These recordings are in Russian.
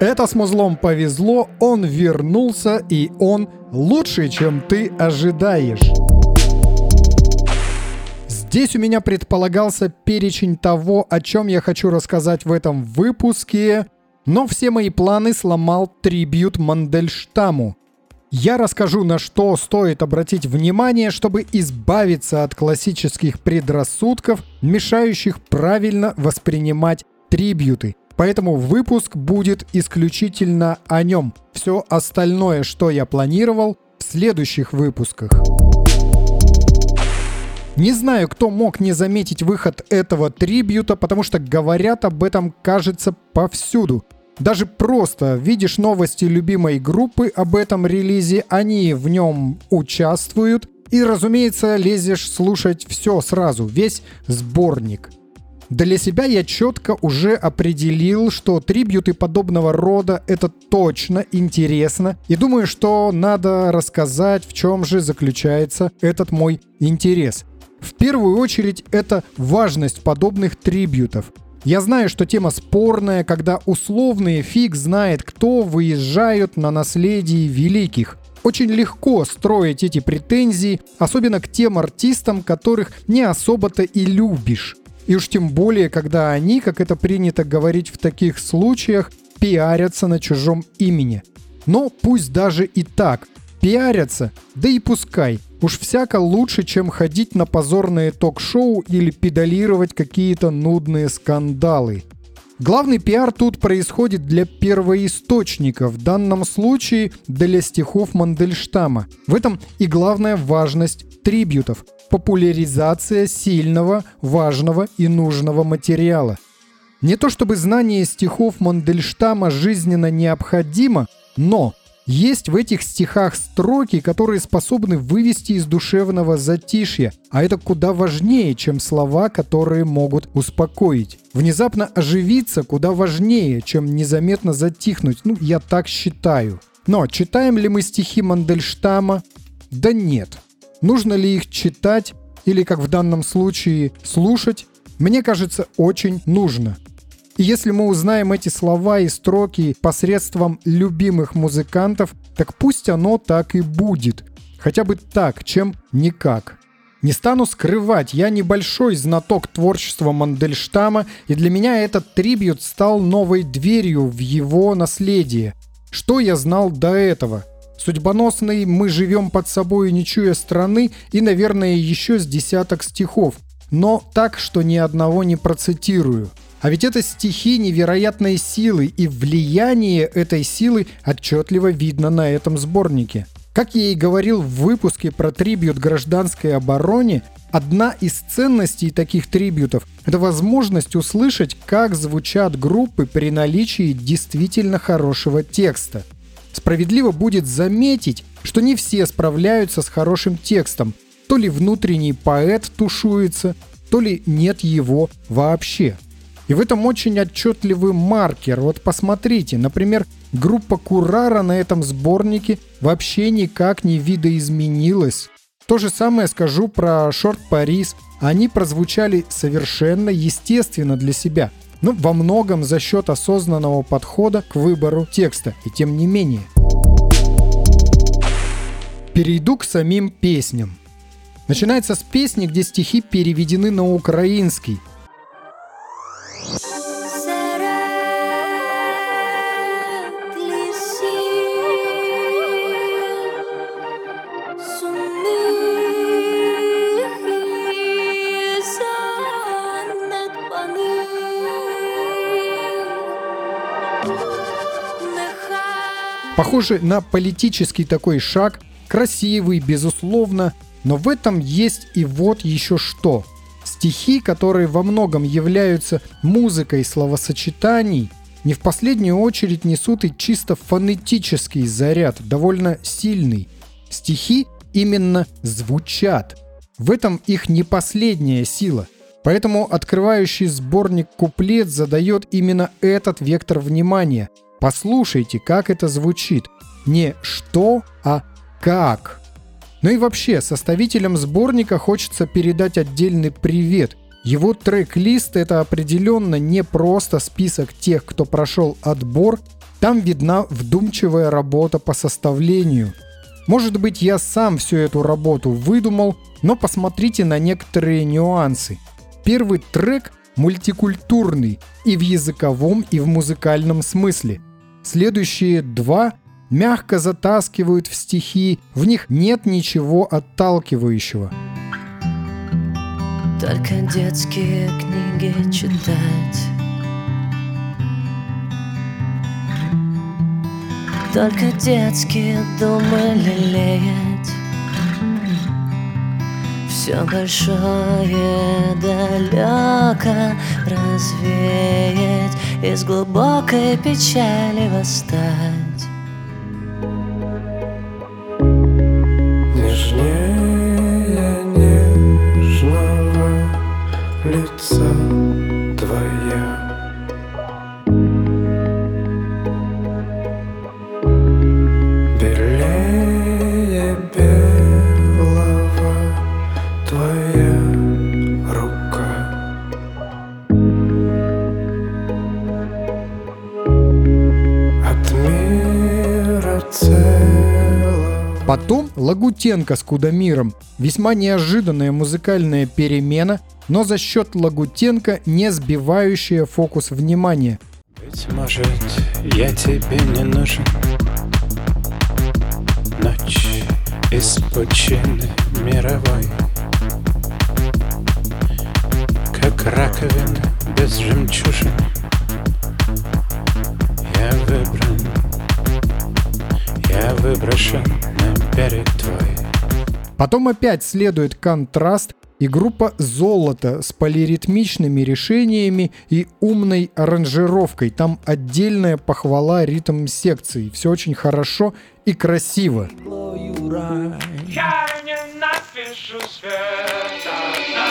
Это с музлом повезло, он вернулся, и он лучше, чем ты ожидаешь. Здесь у меня предполагался перечень того, о чем я хочу рассказать в этом выпуске, но все мои планы сломал трибют Мандельштаму. Я расскажу, на что стоит обратить внимание, чтобы избавиться от классических предрассудков, мешающих правильно воспринимать трибюты. Поэтому выпуск будет исключительно о нем. Все остальное, что я планировал, в следующих выпусках. Не знаю, кто мог не заметить выход этого трибьюта, потому что говорят об этом, кажется, повсюду. Даже просто видишь новости любимой группы об этом релизе, они в нем участвуют, и, разумеется, лезешь слушать все сразу, весь сборник. Для себя я четко уже определил, что трибьюты подобного рода это точно интересно, и думаю, что надо рассказать, в чем же заключается этот мой интерес. В первую очередь это важность подобных трибютов. Я знаю, что тема спорная, когда условные фиг знает, кто выезжают на наследии великих. Очень легко строить эти претензии, особенно к тем артистам, которых не особо-то и любишь. И уж тем более, когда они, как это принято говорить в таких случаях, пиарятся на чужом имени. Но пусть даже и так, пиарятся, да и пускай – Уж всяко лучше, чем ходить на позорные ток-шоу или педалировать какие-то нудные скандалы. Главный пиар тут происходит для первоисточника, в данном случае для стихов Мандельштама. В этом и главная важность трибютов – популяризация сильного, важного и нужного материала. Не то чтобы знание стихов Мандельштама жизненно необходимо, но есть в этих стихах строки, которые способны вывести из душевного затишья, а это куда важнее, чем слова, которые могут успокоить. Внезапно оживиться куда важнее, чем незаметно затихнуть, ну, я так считаю. Но читаем ли мы стихи Мандельштама? Да нет. Нужно ли их читать или, как в данном случае, слушать? Мне кажется, очень нужно. И если мы узнаем эти слова и строки посредством любимых музыкантов, так пусть оно так и будет. Хотя бы так, чем никак. Не стану скрывать, я небольшой знаток творчества Мандельштама, и для меня этот трибют стал новой дверью в его наследие. Что я знал до этого? Судьбоносный «Мы живем под собой, не чуя страны» и, наверное, еще с десяток стихов, но так, что ни одного не процитирую – а ведь это стихи невероятной силы, и влияние этой силы отчетливо видно на этом сборнике. Как я и говорил в выпуске про трибют гражданской обороне, одна из ценностей таких трибютов – это возможность услышать, как звучат группы при наличии действительно хорошего текста. Справедливо будет заметить, что не все справляются с хорошим текстом. То ли внутренний поэт тушуется, то ли нет его вообще. И в этом очень отчетливый маркер. Вот посмотрите, например, группа Курара на этом сборнике вообще никак не видоизменилась. То же самое скажу про Шорт Парис. Они прозвучали совершенно естественно для себя. Ну, во многом за счет осознанного подхода к выбору текста. И тем не менее. Перейду к самим песням. Начинается с песни, где стихи переведены на украинский – Похоже на политический такой шаг, красивый, безусловно, но в этом есть и вот еще что. Стихи, которые во многом являются музыкой словосочетаний, не в последнюю очередь несут и чисто фонетический заряд, довольно сильный. Стихи именно звучат. В этом их не последняя сила. Поэтому открывающий сборник куплет задает именно этот вектор внимания – Послушайте, как это звучит. Не что, а как. Ну и вообще, составителям сборника хочется передать отдельный привет. Его трек-лист это определенно не просто список тех, кто прошел отбор, Там видна вдумчивая работа по составлению. Может быть, я сам всю эту работу выдумал, но посмотрите на некоторые нюансы. Первый трек мультикультурный и в языковом, и в музыкальном смысле. Следующие два мягко затаскивают в стихи, в них нет ничего отталкивающего. Только детские книги читать Только детские думы лелеять Все большое далеко развеять Из глубокой печали восстать Лагутенко с Кудамиром. Весьма неожиданная музыкальная перемена, но за счет Лагутенко не сбивающая фокус внимания. Быть может, я тебе не нужен Ночь из пучины мировой Как раковина без жемчужин Я выбран, я выброшен берег твой. Потом опять следует контраст и группа «Золото» с полиритмичными решениями и умной аранжировкой. Там отдельная похвала ритм секции. Все очень хорошо и красиво. Я не напишу света на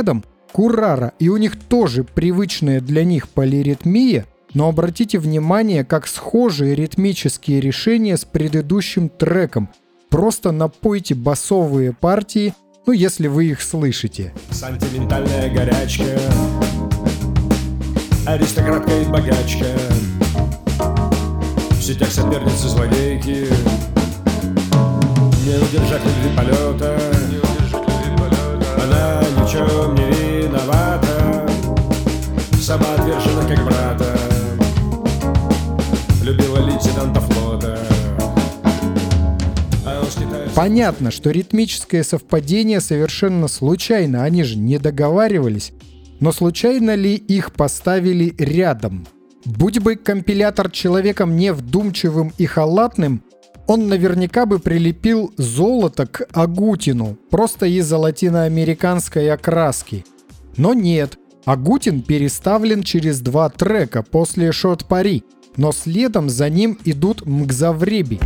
следом Курара, и у них тоже привычная для них полиритмия, но обратите внимание, как схожие ритмические решения с предыдущим треком. Просто напойте басовые партии, ну если вы их слышите. Сантиментальная горячка, аристократка и богачка, в сетях соперницы злодейки, не удержать любви полета, чем не виновата Сама как брата Любила лейтенанта флота а Понятно, что ритмическое совпадение совершенно случайно, они же не договаривались. Но случайно ли их поставили рядом? Будь бы компилятор человеком не вдумчивым и халатным, он наверняка бы прилепил золото к Агутину, просто из-за латиноамериканской окраски. Но нет, Агутин переставлен через два трека после «Шот Пари», но следом за ним идут «Мгзавреби».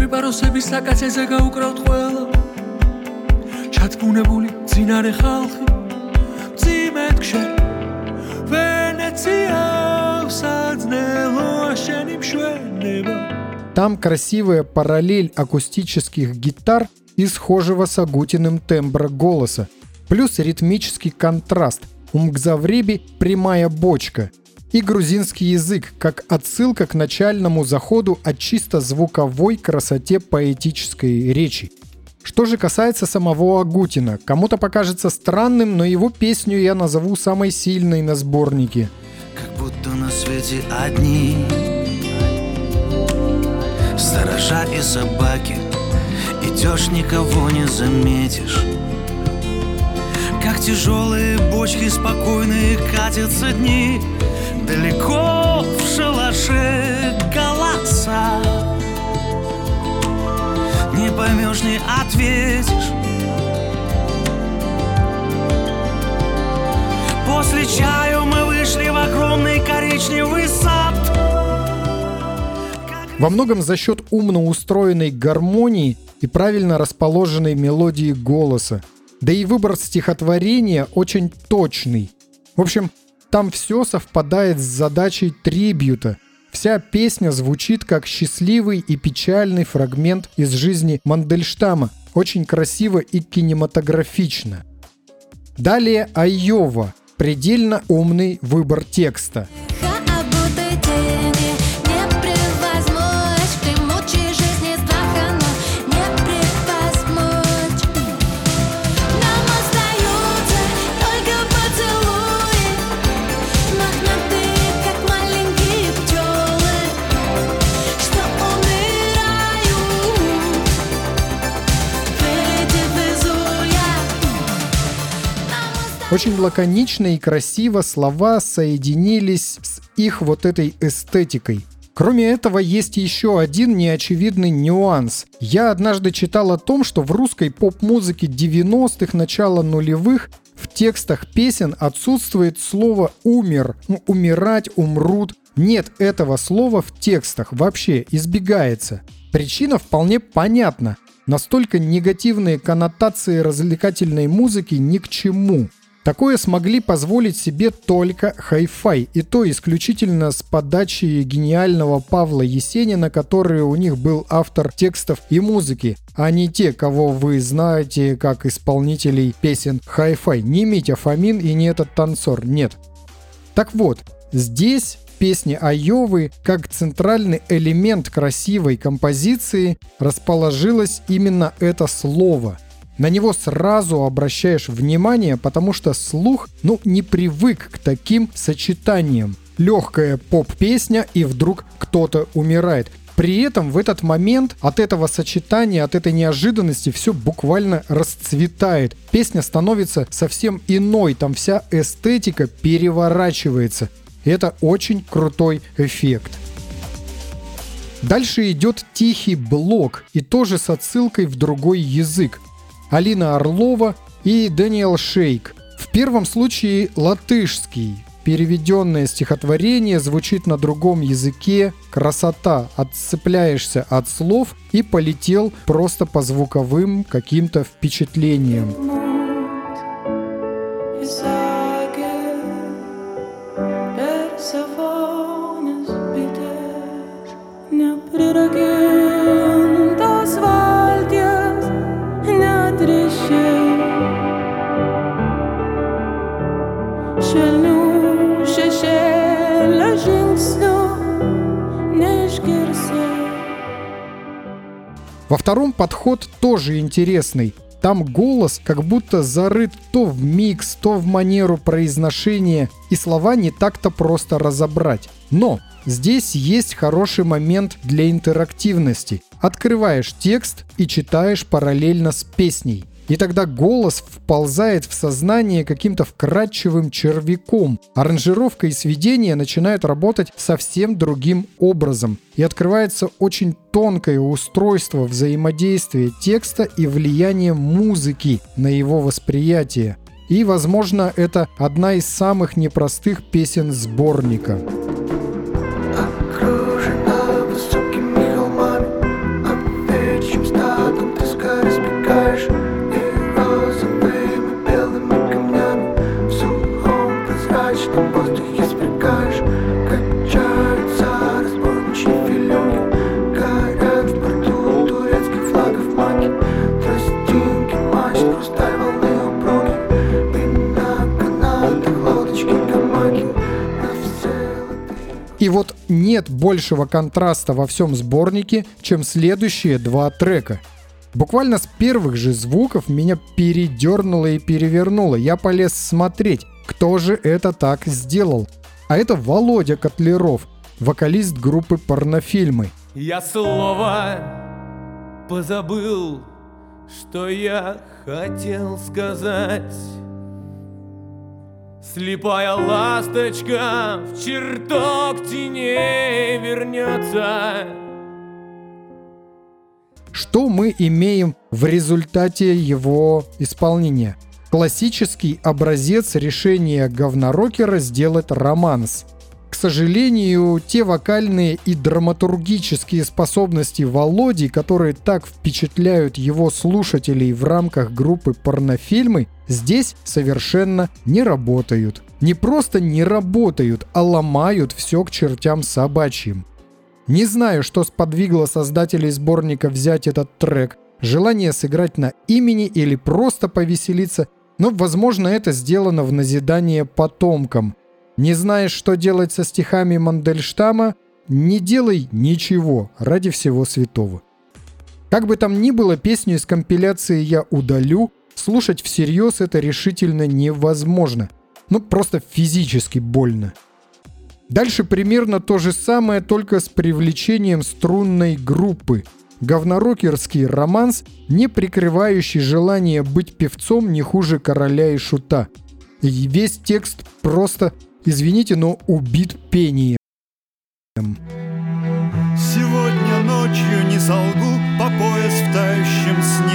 ვიპაროსების საკაცეზე გაუკრავთ ყველა ჩათბუნებული ძინარე ხალხი там красивая параллель акустических гитар и схожего с Агутиным тембра голоса, плюс ритмический контраст, у Мгзавреби прямая бочка и грузинский язык, как отсылка к начальному заходу от чисто звуковой красоте поэтической речи. Что же касается самого Агутина, кому-то покажется странным, но его песню я назову самой сильной на сборнике. Как будто на свете одни Сторожа и собаки Идешь, никого не заметишь Как тяжелые бочки спокойные катятся дни Далеко в шалаше голоса поймешь, не ответишь После чаю мы вышли в огромный коричневый сад Во многом за счет умно устроенной гармонии и правильно расположенной мелодии голоса. Да и выбор стихотворения очень точный. В общем, там все совпадает с задачей трибюта – Вся песня звучит как счастливый и печальный фрагмент из жизни Мандельштама. Очень красиво и кинематографично. Далее Айова. Предельно умный выбор текста. Очень лаконично и красиво слова соединились с их вот этой эстетикой. Кроме этого, есть еще один неочевидный нюанс. Я однажды читал о том, что в русской поп-музыке 90-х, начала нулевых в текстах песен отсутствует слово «умер», ну, «умирать», «умрут». Нет этого слова в текстах, вообще избегается. Причина вполне понятна. Настолько негативные коннотации развлекательной музыки ни к чему. Такое смогли позволить себе только хай-фай, и то исключительно с подачи гениального Павла Есенина, который у них был автор текстов и музыки, а не те, кого вы знаете как исполнителей песен хай-фай. Не Митя Фомин и не этот танцор, нет. Так вот, здесь в песне Айовы, как центральный элемент красивой композиции, расположилось именно это слово. На него сразу обращаешь внимание, потому что слух, ну, не привык к таким сочетаниям. Легкая поп-песня и вдруг кто-то умирает. При этом в этот момент от этого сочетания, от этой неожиданности все буквально расцветает. Песня становится совсем иной, там вся эстетика переворачивается. Это очень крутой эффект. Дальше идет тихий блок и тоже с отсылкой в другой язык. Алина Орлова и Дэниел Шейк. В первом случае латышский. Переведенное стихотворение звучит на другом языке. Красота. Отцепляешься от слов и полетел просто по звуковым каким-то впечатлениям. Bitte, Во втором подход тоже интересный. Там голос как будто зарыт то в микс, то в манеру произношения, и слова не так-то просто разобрать. Но здесь есть хороший момент для интерактивности. Открываешь текст и читаешь параллельно с песней. И тогда голос вползает в сознание каким-то вкрадчивым червяком. Аранжировка и сведение начинают работать совсем другим образом. И открывается очень тонкое устройство взаимодействия текста и влияния музыки на его восприятие. И, возможно, это одна из самых непростых песен сборника. Вот нет большего контраста во всем сборнике, чем следующие два трека. Буквально с первых же звуков меня передернуло и перевернуло. Я полез смотреть, кто же это так сделал. А это Володя Котлеров, вокалист группы «Порнофильмы». Я слово позабыл, что я хотел сказать. Слепая ласточка в чертог теней вернется. Что мы имеем в результате его исполнения? Классический образец решения говнорокера сделать романс. К сожалению, те вокальные и драматургические способности Володи, которые так впечатляют его слушателей в рамках группы порнофильмы, здесь совершенно не работают. Не просто не работают, а ломают все к чертям собачьим. Не знаю, что сподвигло создателей сборника взять этот трек. Желание сыграть на имени или просто повеселиться, но, возможно, это сделано в назидание потомкам. Не знаешь, что делать со стихами Мандельштама, не делай ничего ради всего святого. Как бы там ни было, песню из компиляции я удалю, слушать всерьез это решительно невозможно. Ну, просто физически больно. Дальше примерно то же самое, только с привлечением струнной группы. Говнорокерский романс, не прикрывающий желание быть певцом не хуже короля и шута. И весь текст просто, извините, но убит пением. Сегодня ночью не солгу По пояс в тающем снегу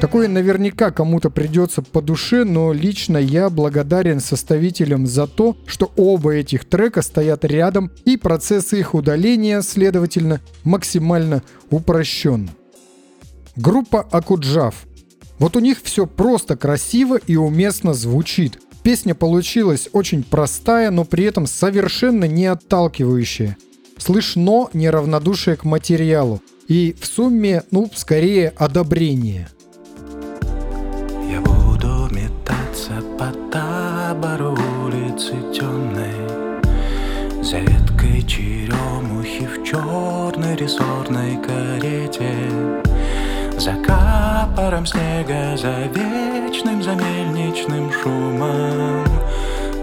Такое наверняка кому-то придется по душе, но лично я благодарен составителям за то, что оба этих трека стоят рядом и процесс их удаления, следовательно, максимально упрощен. Группа Акуджав. Вот у них все просто красиво и уместно звучит. Песня получилась очень простая, но при этом совершенно не отталкивающая. Слышно неравнодушие к материалу. И в сумме, ну, скорее, одобрение. По табору улицы темной За веткой черемухи в черной рессорной карете За капором снега, за вечным, за шумом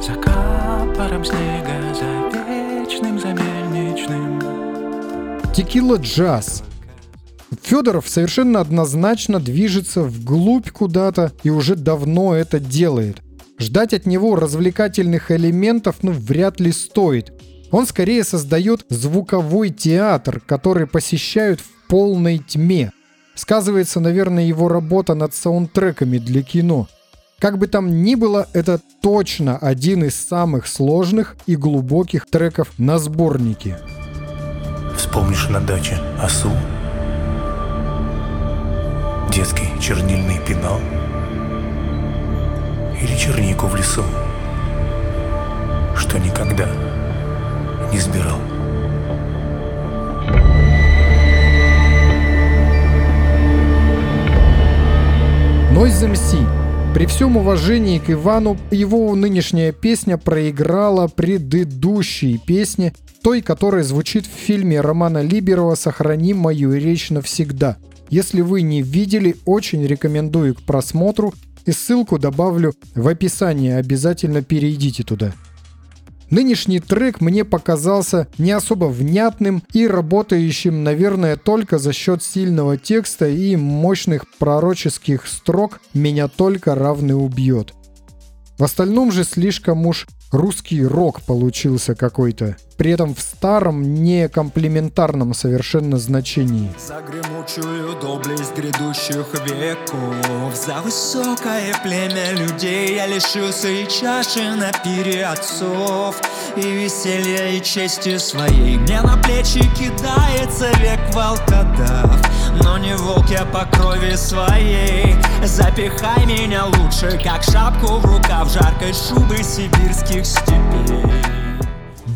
За капором снега, за вечным, за Текила джаз. Федоров совершенно однозначно движется вглубь куда-то и уже давно это делает. Ждать от него развлекательных элементов ну вряд ли стоит. Он скорее создает звуковой театр, который посещают в полной тьме. Сказывается, наверное, его работа над саундтреками для кино. Как бы там ни было, это точно один из самых сложных и глубоких треков на сборнике. Вспомнишь на даче осу Детский чернильный пенал Или чернику в лесу Что никогда не сбирал Noise MC. При всем уважении к Ивану, его нынешняя песня проиграла предыдущей песне, той, которая звучит в фильме Романа Либерова «Сохрани мою речь навсегда». Если вы не видели, очень рекомендую к просмотру и ссылку добавлю в описании, обязательно перейдите туда. Нынешний трек мне показался не особо внятным и работающим, наверное, только за счет сильного текста и мощных пророческих строк «Меня только равный убьет». В остальном же слишком уж русский рок получился какой-то. При этом в старом, не комплементарном совершенно значении. За гремучую доблесть грядущих веков За высокое племя людей Я лишился и чаши на пире отцов И веселья, и чести своей Мне на плечи кидается век волкодав Но не волк я по крови своей Запихай меня лучше, как шапку в рукав Жаркой шубы сибирских степей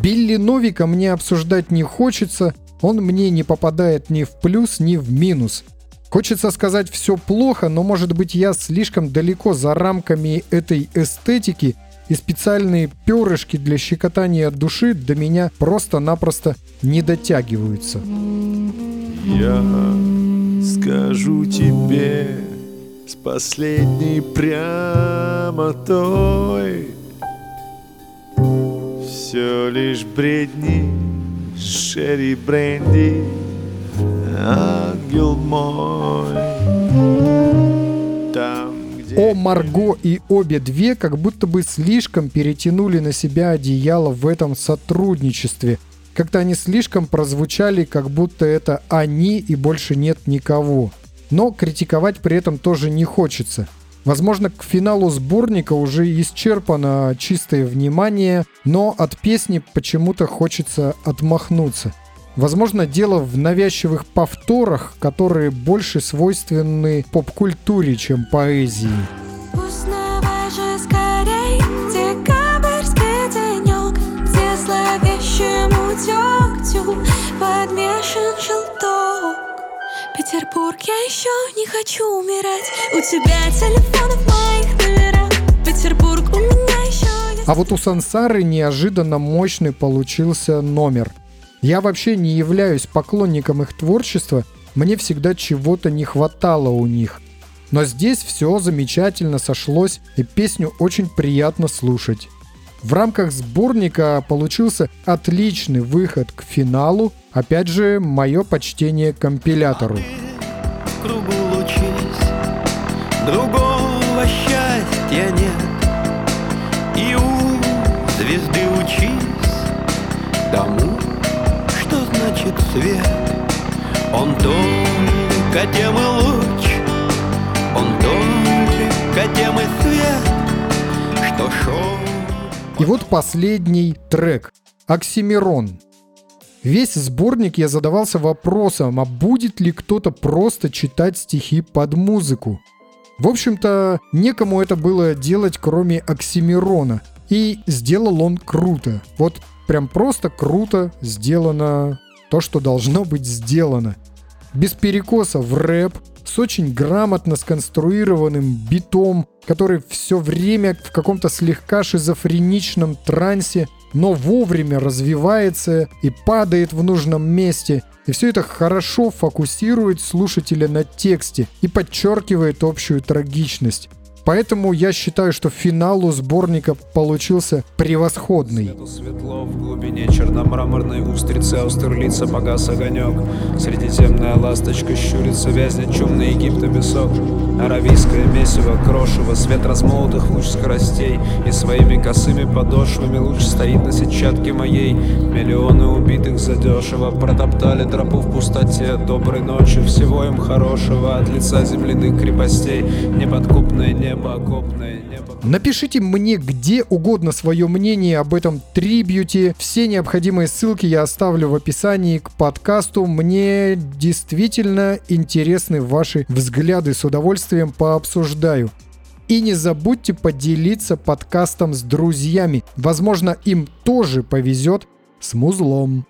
Билли Новика мне обсуждать не хочется, он мне не попадает ни в плюс, ни в минус. Хочется сказать все плохо, но может быть я слишком далеко за рамками этой эстетики и специальные перышки для щекотания души до меня просто-напросто не дотягиваются. Я скажу тебе с последней прямотой Все лишь бредни, Шерри Бренди, ангел мой Там, где О Марго и обе две как будто бы слишком перетянули на себя одеяло в этом сотрудничестве. Как-то они слишком прозвучали, как будто это они и больше нет никого. Но критиковать при этом тоже не хочется. Возможно, к финалу сборника уже исчерпано чистое внимание, но от песни почему-то хочется отмахнуться. Возможно, дело в навязчивых повторах, которые больше свойственны поп-культуре, чем поэзии. Подмешан желток. Петербург, я еще не хочу умирать. У тебя телефон в моих номерах. Петербург, у меня еще. А вот у Сансары неожиданно мощный получился номер. Я вообще не являюсь поклонником их творчества, мне всегда чего-то не хватало у них. Но здесь все замечательно сошлось, и песню очень приятно слушать. В рамках сборника получился отличный выход к финалу. Опять же, мое почтение компилятору. другого счастья нет. И у звезды учись тому, что значит свет. Он только тем и луч, он только тем и свет, что шел И вот последний трек «Оксимирон». Весь сборник я задавался вопросом, а будет ли кто-то просто читать стихи под музыку? В общем-то, некому это было делать, кроме Оксимирона. И сделал он круто. Вот прям просто круто сделано то, что должно быть сделано. Без перекоса в рэп, с очень грамотно сконструированным битом, который все время в каком-то слегка шизофреничном трансе, но вовремя развивается и падает в нужном месте. И все это хорошо фокусирует слушателя на тексте и подчеркивает общую трагичность. Поэтому я считаю, что финал у сборника получился превосходный. Светло в глубине черномраморной устрицы Аустерлица погас огонек. Средиземная ласточка щурится, вязнет чумный Египта песок. Аравийское месиво, крошево, свет размолотых луч скоростей. И своими косыми подошвами луч стоит на сетчатке моей. Миллионы убитых задешево протоптали тропу в пустоте. Доброй ночи, всего им хорошего. От лица земляных крепостей Неподкупное небо, окопное небо Напишите мне где угодно свое мнение об этом трибьюте. Все необходимые ссылки я оставлю в описании к подкасту. Мне действительно интересны ваши взгляды. С удовольствием пообсуждаю. И не забудьте поделиться подкастом с друзьями. Возможно, им тоже повезет с музлом.